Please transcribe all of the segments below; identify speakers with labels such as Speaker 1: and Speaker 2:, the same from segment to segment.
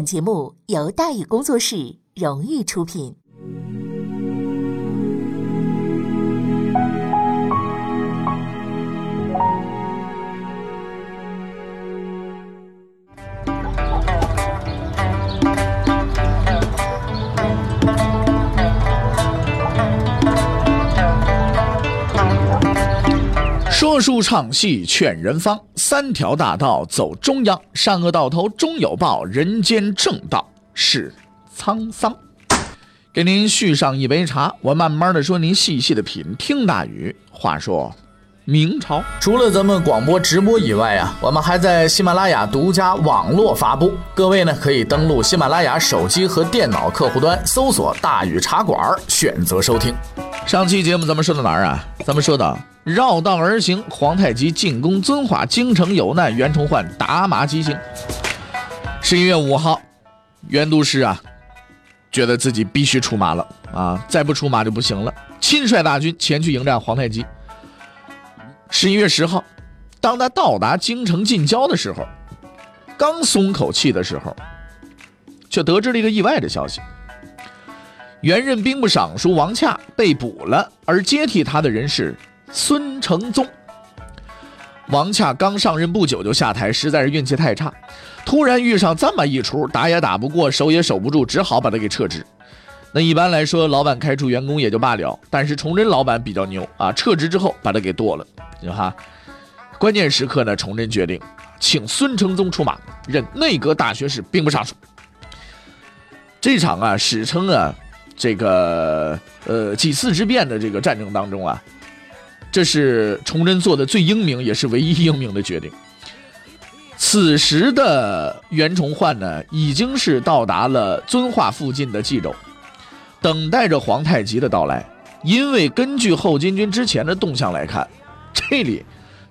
Speaker 1: 本节目由大宇工作室荣誉出品。
Speaker 2: 说书唱戏劝人方，三条大道走中央，善恶到头终有报，人间正道是沧桑。给您续上一杯茶，我慢慢的说，您细细的品。听大禹话说，明朝
Speaker 3: 除了咱们广播直播以外啊，我们还在喜马拉雅独家网络发布。各位呢，可以登录喜马拉雅手机和电脑客户端，搜索“大禹茶馆”，选择收听。
Speaker 2: 上期节目咱们说到哪儿啊？咱们说到绕道而行，皇太极进攻遵化，京城有难，袁崇焕打马急行。十一月五号，袁都师啊，觉得自己必须出马了啊，再不出马就不行了，亲率大军前去迎战皇太极。十一月十号，当他到达京城近郊的时候，刚松口气的时候，却得知了一个意外的消息。原任兵部尚书王洽被捕了，而接替他的人是孙承宗。王洽刚上任不久就下台，实在是运气太差，突然遇上这么一出，打也打不过，守也守不住，只好把他给撤职。那一般来说，老板开除员工也就罢了，但是崇祯老板比较牛啊，撤职之后把他给剁了，哈。关键时刻呢，崇祯决定请孙承宗出马，任内阁大学士、兵部尚书。这场啊，史称啊。这个呃几次之变的这个战争当中啊，这是崇祯做的最英明也是唯一英明的决定。此时的袁崇焕呢，已经是到达了遵化附近的冀州，等待着皇太极的到来。因为根据后金军之前的动向来看，这里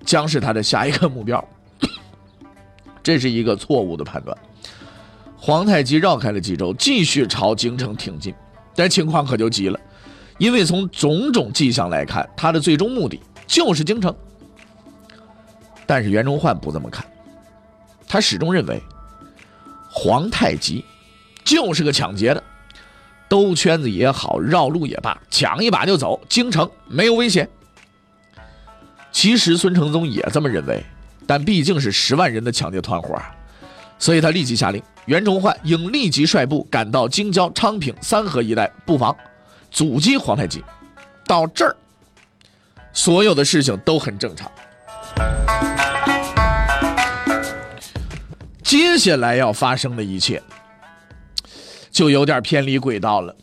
Speaker 2: 将是他的下一个目标。这是一个错误的判断。皇太极绕开了冀州，继续朝京城挺进。但情况可就急了，因为从种种迹象来看，他的最终目的就是京城。但是袁崇焕不这么看，他始终认为皇太极就是个抢劫的，兜圈子也好，绕路也罢，抢一把就走，京城没有危险。其实孙承宗也这么认为，但毕竟是十万人的抢劫团伙。所以他立即下令，袁崇焕应立即率部赶到京郊昌平、三河一带布防，阻击皇太极。到这儿，所有的事情都很正常。接下来要发生的一切，就有点偏离轨道了。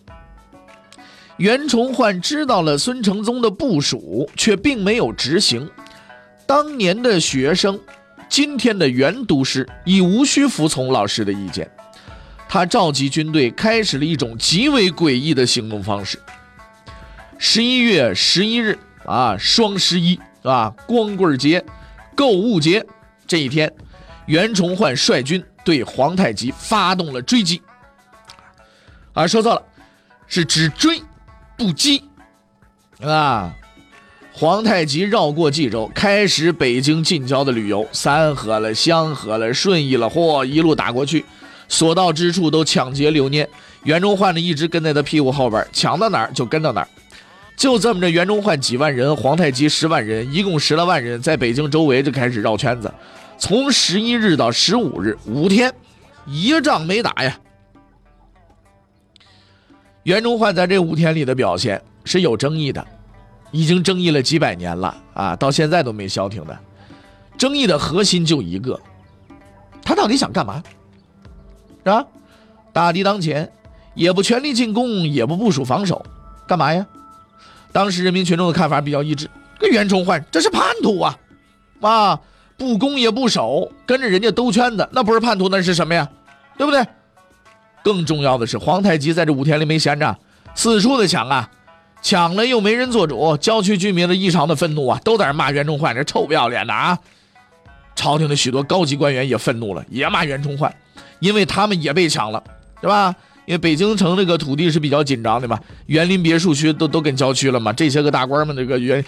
Speaker 2: 袁崇焕知道了孙承宗的部署，却并没有执行。当年的学生。今天的袁都师已无需服从老师的意见，他召集军队，开始了一种极为诡异的行动方式。十一月十一日啊，双十一啊，光棍节、购物节这一天，袁崇焕率军对皇太极发动了追击。啊，说错了，是只追不击啊。皇太极绕过冀州，开始北京近郊的旅游，三河了、香河了、顺义了，嚯，一路打过去，所到之处都抢劫留念。袁崇焕呢，一直跟在他屁股后边，抢到哪儿就跟到哪儿。就这么着，袁崇焕几万人，皇太极十万人，一共十来万人，在北京周围就开始绕圈子。从十一日到十五日，五天，一仗没打呀。袁崇焕在这五天里的表现是有争议的。已经争议了几百年了啊，到现在都没消停的。争议的核心就一个，他到底想干嘛？是吧？大敌当前，也不全力进攻，也不部署防守，干嘛呀？当时人民群众的看法比较一致，这袁崇焕这是叛徒啊！啊，不攻也不守，跟着人家兜圈子，那不是叛徒那是什么呀？对不对？更重要的是，皇太极在这五天里没闲着，四处的抢啊！抢了又没人做主，郊区居民的异常的愤怒啊，都在那骂袁崇焕这臭不要脸的啊！朝廷的许多高级官员也愤怒了，也骂袁崇焕，因为他们也被抢了，是吧？因为北京城这个土地是比较紧张的嘛，园林别墅区都都跟郊区了嘛，这些个大官们这个园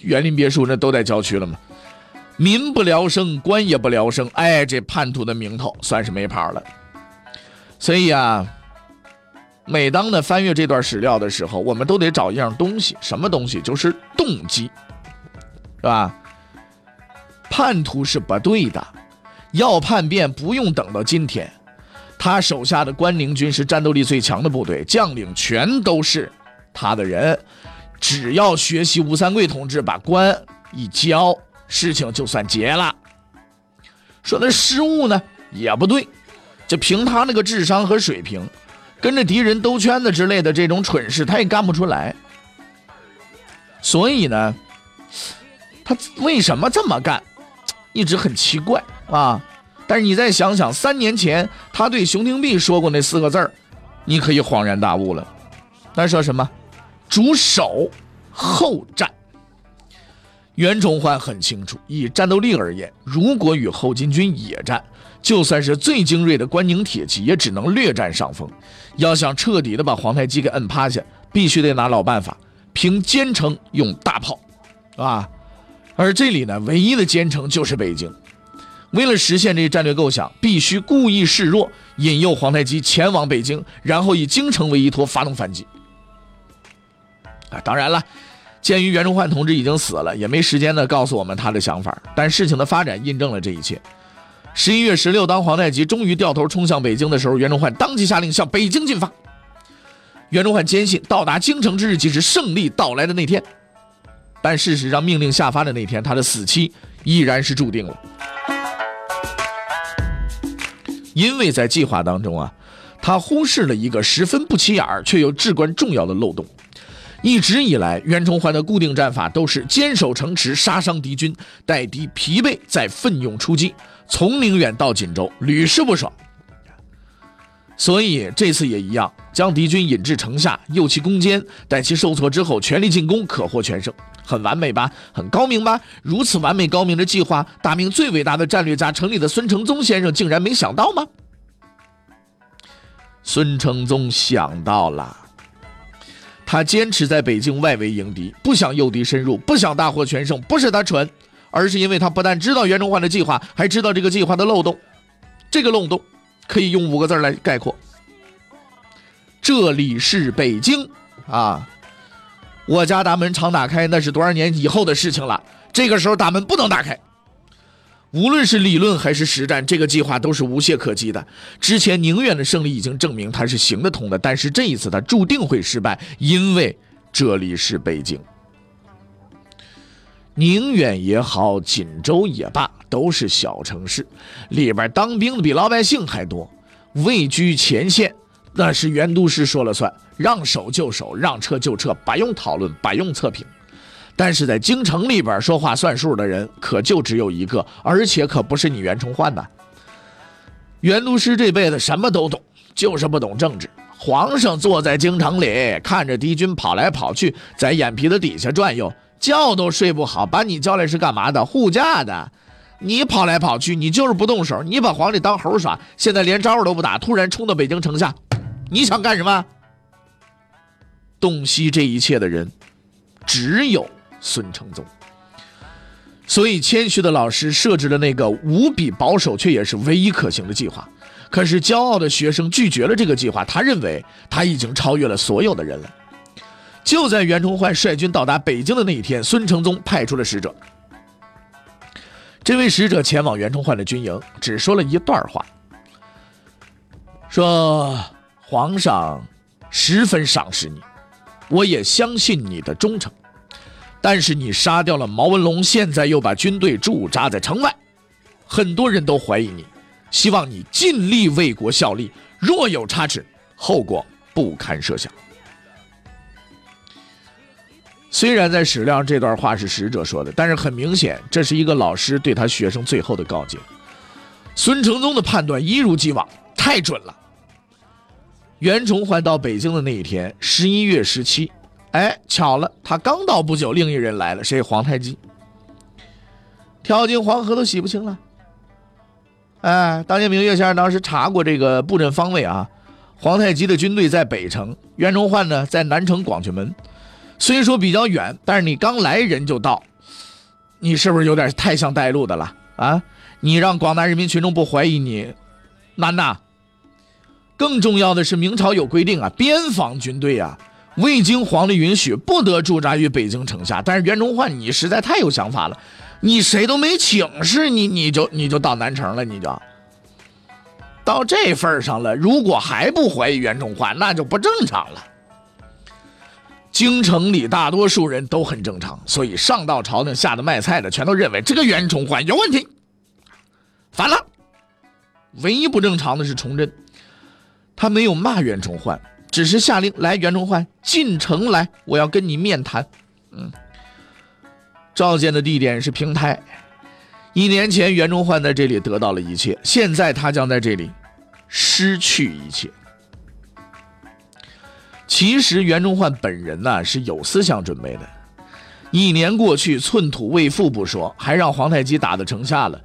Speaker 2: 园林别墅那都在郊区了嘛，民不聊生，官也不聊生，哎，这叛徒的名头算是没跑了。所以啊，每当呢翻阅这段史料的时候，我们都得找一样东西，什么东西？就是动机，是吧？叛徒是不对的，要叛变不用等到今天。他手下的关宁军是战斗力最强的部队，将领全都是他的人。只要学习吴三桂同志，把关一交，事情就算结了。说那失误呢，也不对。就凭他那个智商和水平，跟着敌人兜圈子之类的这种蠢事，他也干不出来。所以呢，他为什么这么干，一直很奇怪啊。但是你再想想，三年前他对熊廷弼说过那四个字儿，你可以恍然大悟了。他说什么？主守后战。袁崇焕很清楚，以战斗力而言，如果与后金军野战，就算是最精锐的关宁铁骑，也只能略占上风。要想彻底的把皇太极给摁趴下，必须得拿老办法，凭坚城用大炮，啊！而这里呢，唯一的坚城就是北京。为了实现这战略构想，必须故意示弱，引诱皇太极前往北京，然后以京城为依托发动反击。啊，当然了，鉴于袁崇焕同志已经死了，也没时间呢告诉我们他的想法。但事情的发展印证了这一切。十一月十六，当皇太极终于掉头冲向北京的时候，袁崇焕当即下令向北京进发。袁崇焕坚信到达京城之日即是胜利到来的那天，但事实上，命令下发的那天，他的死期依然是注定了。因为在计划当中啊，他忽视了一个十分不起眼儿却又至关重要的漏洞。一直以来，袁崇焕的固定战法都是坚守城池，杀伤敌军，待敌疲惫再奋勇出击，从宁远到锦州，屡试不爽。所以这次也一样，将敌军引至城下，诱其攻坚，待其受挫之后，全力进攻，可获全胜。很完美吧？很高明吧？如此完美高明的计划，大明最伟大的战略家、城里的孙承宗先生竟然没想到吗？孙承宗想到了。他坚持在北京外围迎敌，不想诱敌深入，不想大获全胜。不是他蠢，而是因为他不但知道袁崇焕的计划，还知道这个计划的漏洞。这个漏洞可以用五个字来概括：这里是北京啊！我家大门常打开，那是多少年以后的事情了。这个时候大门不能打开。无论是理论还是实战，这个计划都是无懈可击的。之前宁远的胜利已经证明它是行得通的，但是这一次他注定会失败，因为这里是北京。宁远也好，锦州也罢，都是小城市，里边当兵的比老百姓还多，位居前线，那是袁都师说了算，让守就守，让撤就撤，不用讨论，不用测评。但是在京城里边说话算数的人可就只有一个，而且可不是你袁崇焕呐。袁都师这辈子什么都懂，就是不懂政治。皇上坐在京城里，看着敌军跑来跑去，在眼皮子底下转悠，觉都睡不好。把你叫来是干嘛的？护驾的。你跑来跑去，你就是不动手，你把皇帝当猴耍。现在连招呼都不打，突然冲到北京城下，你想干什么？洞悉这一切的人，只有。孙承宗，所以谦虚的老师设置了那个无比保守却也是唯一可行的计划。可是骄傲的学生拒绝了这个计划，他认为他已经超越了所有的人了。就在袁崇焕率军到达北京的那一天，孙承宗派出了使者。这位使者前往袁崇焕的军营，只说了一段话，说：“皇上十分赏识你，我也相信你的忠诚。”但是你杀掉了毛文龙，现在又把军队驻扎在城外，很多人都怀疑你。希望你尽力为国效力，若有差池，后果不堪设想。虽然在史料上这段话是使者说的，但是很明显，这是一个老师对他学生最后的告诫。孙承宗的判断一如既往，太准了。袁崇焕到北京的那一天，十一月十七。哎，巧了，他刚到不久，另一人来了，谁？皇太极。跳进黄河都洗不清了。哎，当年明月先生当时查过这个布阵方位啊，皇太极的军队在北城，袁崇焕呢在南城广渠门。虽说比较远，但是你刚来人就到，你是不是有点太像带路的了啊？你让广大人民群众不怀疑你，难呐。更重要的是，明朝有规定啊，边防军队啊，未经皇帝允许，不得驻扎于北京城下。但是袁崇焕，你实在太有想法了，你谁都没请示，你你就你就到南城了，你就到这份上了。如果还不怀疑袁崇焕，那就不正常了。京城里大多数人都很正常，所以上到朝廷，下的卖菜的，全都认为这个袁崇焕有问题，反了。唯一不正常的是崇祯。他没有骂袁崇焕，只是下令来袁崇焕进城来，我要跟你面谈。嗯，召见的地点是平台。一年前袁崇焕在这里得到了一切，现在他将在这里失去一切。其实袁崇焕本人呢是有思想准备的。一年过去，寸土未复不说，还让皇太极打到城下了，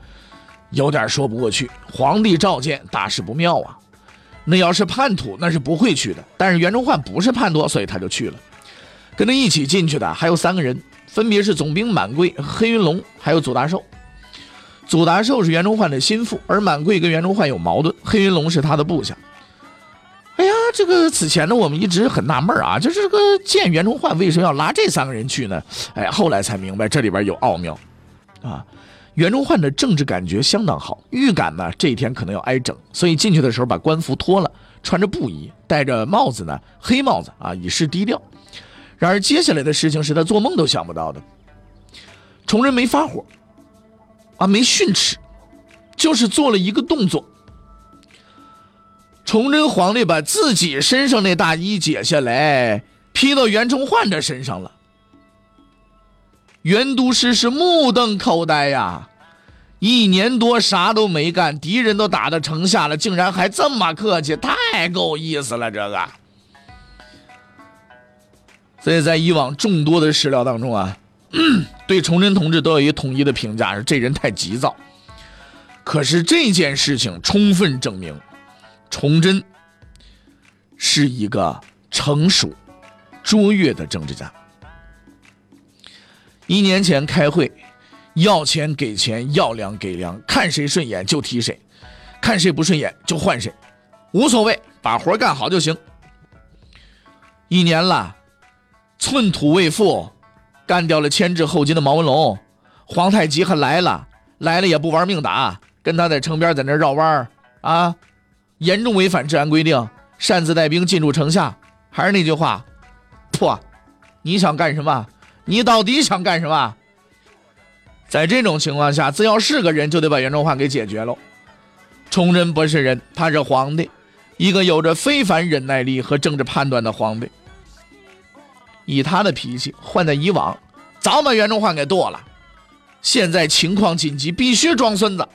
Speaker 2: 有点说不过去。皇帝召见，大事不妙啊！那要是叛徒，那是不会去的。但是袁崇焕不是叛徒，所以他就去了。跟他一起进去的还有三个人，分别是总兵满贵、黑云龙，还有祖大寿。祖大寿是袁崇焕的心腹，而满贵跟袁崇焕有矛盾，黑云龙是他的部下。这个此前呢，我们一直很纳闷啊，就是这个见袁崇焕为什么要拉这三个人去呢？哎，后来才明白这里边有奥妙啊。袁崇焕的政治感觉相当好，预感呢这一天可能要挨整，所以进去的时候把官服脱了，穿着布衣，戴着帽子呢，黑帽子啊，以示低调。然而接下来的事情是他做梦都想不到的。崇祯没发火，啊，没训斥，就是做了一个动作。崇祯皇帝把自己身上那大衣解下来，披到袁崇焕的身上了。袁都师是目瞪口呆呀，一年多啥都没干，敌人都打到城下了，竟然还这么客气，太够意思了。这个，所以在以往众多的史料当中啊，对崇祯同志都有一统一的评价，是这人太急躁。可是这件事情充分证明，崇祯是一个成熟、卓越的政治家。一年前开会，要钱给钱，要粮给粮，看谁顺眼就提谁，看谁不顺眼就换谁，无所谓，把活干好就行。一年了，寸土未复，干掉了牵制后金的毛文龙，皇太极还来了，来了也不玩命打，跟他在城边在那绕弯啊，严重违反治安规定，擅自带兵进入城下。还是那句话，破，你想干什么？你到底想干什么？在这种情况下，只要是个人，就得把袁崇焕给解决喽。崇祯不是人，他是皇帝，一个有着非凡忍耐力和政治判断的皇帝。以他的脾气，换在以往，早把袁崇焕给剁了。现在情况紧急，必须装孙子。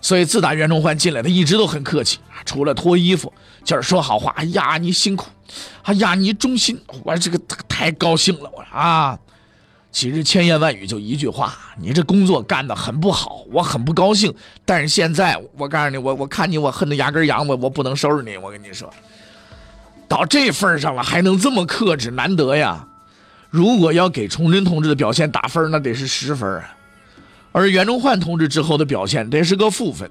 Speaker 2: 所以自打袁崇焕进来，他一直都很客气，除了脱衣服，就是说好话。哎呀，你辛苦，哎呀，你忠心，我这个太高兴了。我啊，其实千言万语就一句话，你这工作干得很不好，我很不高兴。但是现在我告诉你，我我看你，我恨得牙根痒，我我不能收拾你。我跟你说，到这份上了还能这么克制，难得呀。如果要给崇祯同志的表现打分，那得是十分啊。而袁崇焕同志之后的表现，这是个负分。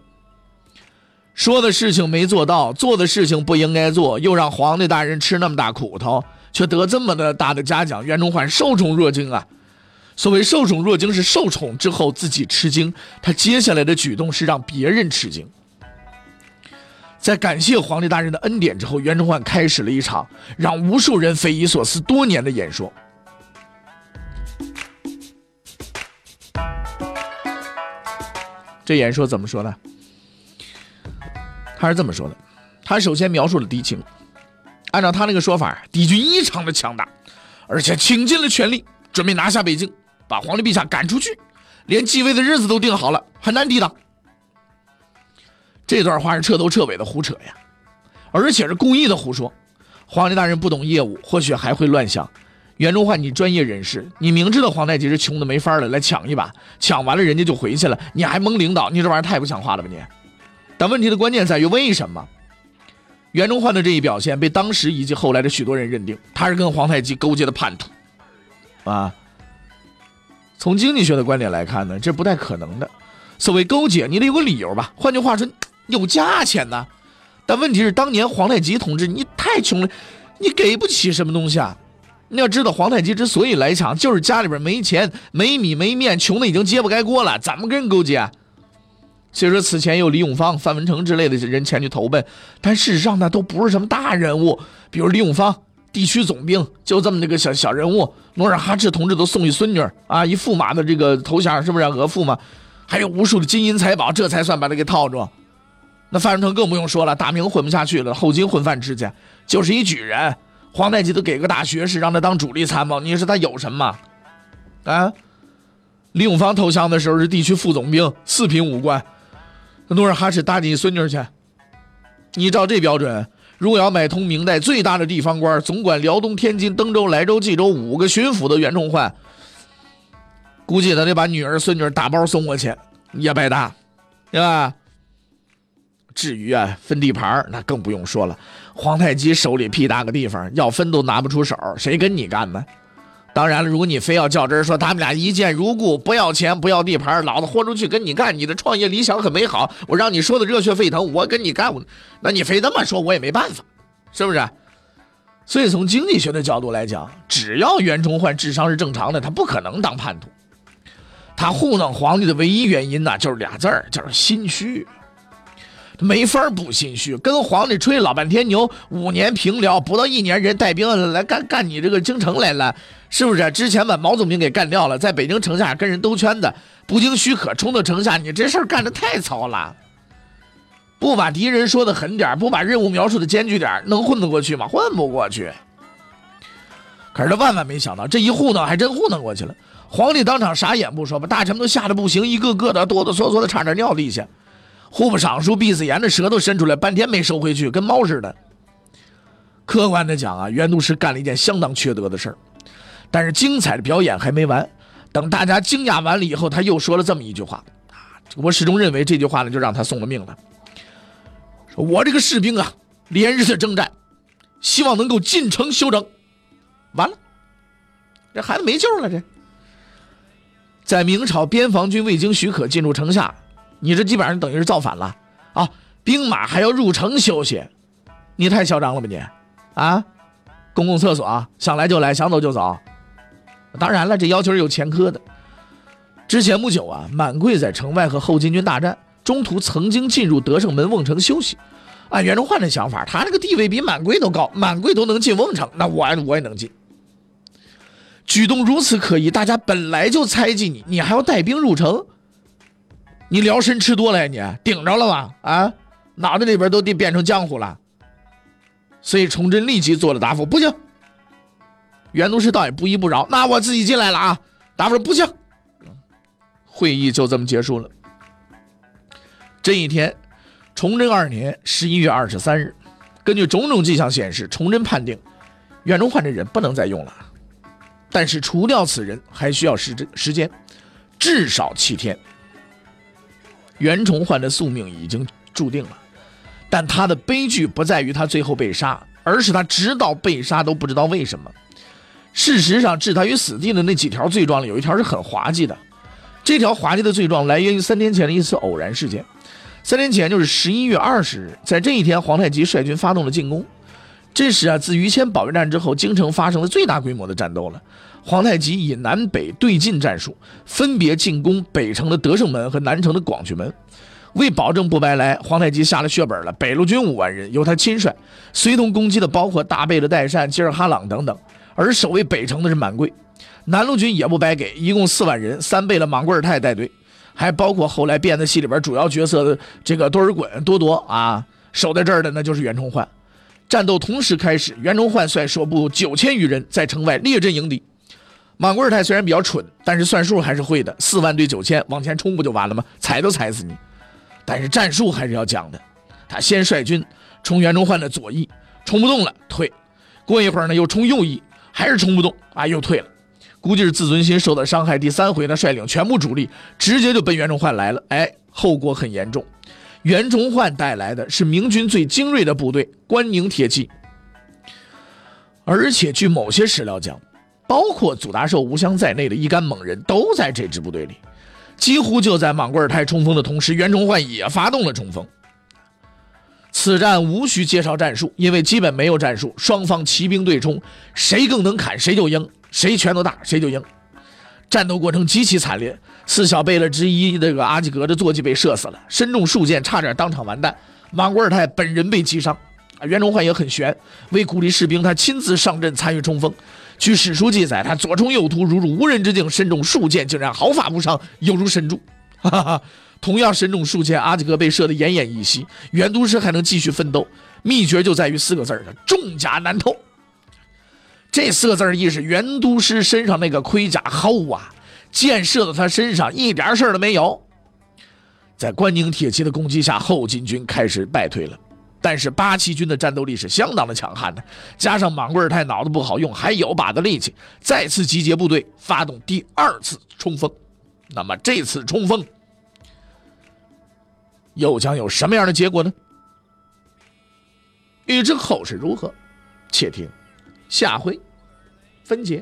Speaker 2: 说的事情没做到，做的事情不应该做，又让皇帝大人吃那么大苦头，却得这么的大的嘉奖。袁崇焕受宠若惊啊！所谓受宠若惊，是受宠之后自己吃惊。他接下来的举动是让别人吃惊。在感谢皇帝大人的恩典之后，袁崇焕开始了一场让无数人匪夷所思多年的演说。这演说怎么说呢？他是这么说的：他首先描述了敌情，按照他那个说法，敌军异常的强大，而且倾尽了全力，准备拿下北京，把皇帝陛下赶出去，连继位的日子都定好了，很难抵挡。这段话是彻头彻尾的胡扯呀，而且是故意的胡说。皇帝大人不懂业务，或许还会乱想。袁崇焕，你专业人士，你明知道皇太极是穷的没法了，来抢一把，抢完了人家就回去了，你还蒙领导，你这玩意儿太不像话了吧你？但问题的关键在于为什么？袁崇焕的这一表现被当时以及后来的许多人认定他是跟皇太极勾结的叛徒，啊？从经济学的观点来看呢，这不太可能的。所谓勾结，你得有个理由吧？换句话说，有价钱呢。但问题是，当年皇太极同志你太穷了，你给不起什么东西啊。你要知道，皇太极之所以来抢，就是家里边没钱、没米、没面，穷的已经揭不开锅了，怎么跟人勾结？所以说，此前有李永芳、范文成之类的人前去投奔，但事实上呢，都不是什么大人物。比如李永芳，地区总兵，就这么这个小小人物。努尔哈赤同志都送一孙女啊，一驸马的这个头衔，是不是额驸马？还有无数的金银财宝，这才算把他给套住。那范文成更不用说了，大明混不下去了，后金混饭吃去，就是一举人。皇太极都给个大学士，让他当主力参谋，你说他有什么？啊？李永芳投降的时候是地区副总兵，四品武官。努尔哈赤搭你孙女去，你照这标准，如果要买通明代最大的地方官，总管辽东、天津、登州、莱州、冀州五个巡抚的袁崇焕，估计他得把女儿、孙女打包送过去，也白搭，对吧？至于啊，分地盘那更不用说了。皇太极手里屁大个地方，要分都拿不出手，谁跟你干呢？当然了，如果你非要较真说他们俩一见如故，不要钱不要地盘，老子豁出去跟你干，你的创业理想很美好，我让你说的热血沸腾，我跟你干，我那你非这么说，我也没办法，是不是？所以从经济学的角度来讲，只要袁崇焕智商是正常的，他不可能当叛徒。他糊弄皇帝的唯一原因呢，就是俩字儿，就是心虚。没法不心虚，跟皇帝吹老半天牛，五年平辽不到一年，人带兵来干干你这个京城来了，是不是？之前把毛总兵给干掉了，在北京城下跟人兜圈子，不经许可冲到城下，你这事儿干的太糙了。不把敌人说的狠点，不把任务描述的艰巨点，能混得过去吗？混不过去。可是他万万没想到，这一糊弄还真糊弄过去了。皇帝当场傻眼不说，把大臣们都吓得不行，一个个的哆哆嗦嗦的，差点尿地下。户部尚书毕子言的舌头伸出来，半天没收回去，跟猫似的。客观的讲啊，袁督师干了一件相当缺德的事儿。但是精彩的表演还没完，等大家惊讶完了以后，他又说了这么一句话啊，我始终认为这句话呢，就让他送了命了。说我这个士兵啊，连日的征战，希望能够进城休整。完了，这孩子没救了。这在明朝边防军未经许可进入城下。你这基本上等于是造反了啊！兵马还要入城休息，你太嚣张了吧你？啊，公共厕所啊想来就来，想走就走。当然了，这要求是有前科的。之前不久啊，满贵在城外和后金军大战，中途曾经进入德胜门瓮城休息。按袁崇焕的想法，他这个地位比满贵都高，满贵都能进瓮城，那我我也能进。举动如此可疑，大家本来就猜忌你，你还要带兵入城？你辽参吃多了呀？你顶着了吧？啊，脑袋里边都得变成浆糊了。所以崇祯立即做了答复：不行。袁督师倒也不依不饶，那我自己进来了啊！答复说不行。会议就这么结束了。这一天，崇祯二年十一月二十三日，根据种种迹象显示，崇祯判定袁崇焕这人不能再用了。但是除掉此人还需要时时间，至少七天。袁崇焕的宿命已经注定了，但他的悲剧不在于他最后被杀，而是他直到被杀都不知道为什么。事实上，置他于死地的那几条罪状里，有一条是很滑稽的。这条滑稽的罪状来源于三天前的一次偶然事件。三天前就是十一月二十日，在这一天，皇太极率军发动了进攻。这是啊，自于谦保卫战之后，京城发生了最大规模的战斗了。皇太极以南北对进战术，分别进攻北城的德胜门和南城的广渠门。为保证不白来，皇太极下了血本了。北路军五万人由他亲率，随同攻击的包括大贝勒代善、吉尔哈朗等等。而守卫北城的是满贵。南路军也不白给，一共四万人，三贝勒莽贵尔泰带队，还包括后来编的戏里边主要角色的这个多尔衮、多铎啊。守在这儿的那就是袁崇焕。战斗同时开始，袁崇焕率守部九千余人在城外列阵迎敌。莽贵尔泰虽然比较蠢，但是算数还是会的。四万对九千，往前冲不就完了吗？踩都踩死你！但是战术还是要讲的。他先率军冲袁崇焕的左翼，冲不动了，退。过一会儿呢，又冲右翼，还是冲不动啊，又退了。估计是自尊心受到伤害。第三回呢，率领全部主力直接就奔袁崇焕来了。哎，后果很严重。袁崇焕带来的是明军最精锐的部队——关宁铁骑，而且据某些史料讲。包括祖达寿、吴襄在内的一干猛人都在这支部队里。几乎就在莽贵尔泰冲锋的同时，袁崇焕也发动了冲锋。此战无需介绍战术，因为基本没有战术，双方骑兵对冲，谁更能砍谁就赢，谁拳头大谁就赢。战斗过程极其惨烈，四小贝勒之一这个阿基格的坐骑被射死了，身中数箭，差点当场完蛋。莽古尔泰本人被击伤，啊，袁崇焕也很悬，为鼓励士兵，他亲自上阵参与冲锋。据史书记载，他左冲右突，如入无人之境，身中数箭，竟然毫发无伤，犹如神助。哈哈。同样身中数箭，阿基格被射得奄奄一息。袁都师还能继续奋斗，秘诀就在于四个字儿：重甲难透。这四个字儿意是，袁都师身上那个盔甲厚啊，箭射到他身上一点事儿都没有。在关宁铁骑的攻击下，后金军开始败退了。但是八旗军的战斗力是相当的强悍的，加上莽古尔泰脑子不好用，还有把子力气，再次集结部队，发动第二次冲锋。那么这次冲锋。又将有什么样的结果呢？欲知后事如何，且听下回分解。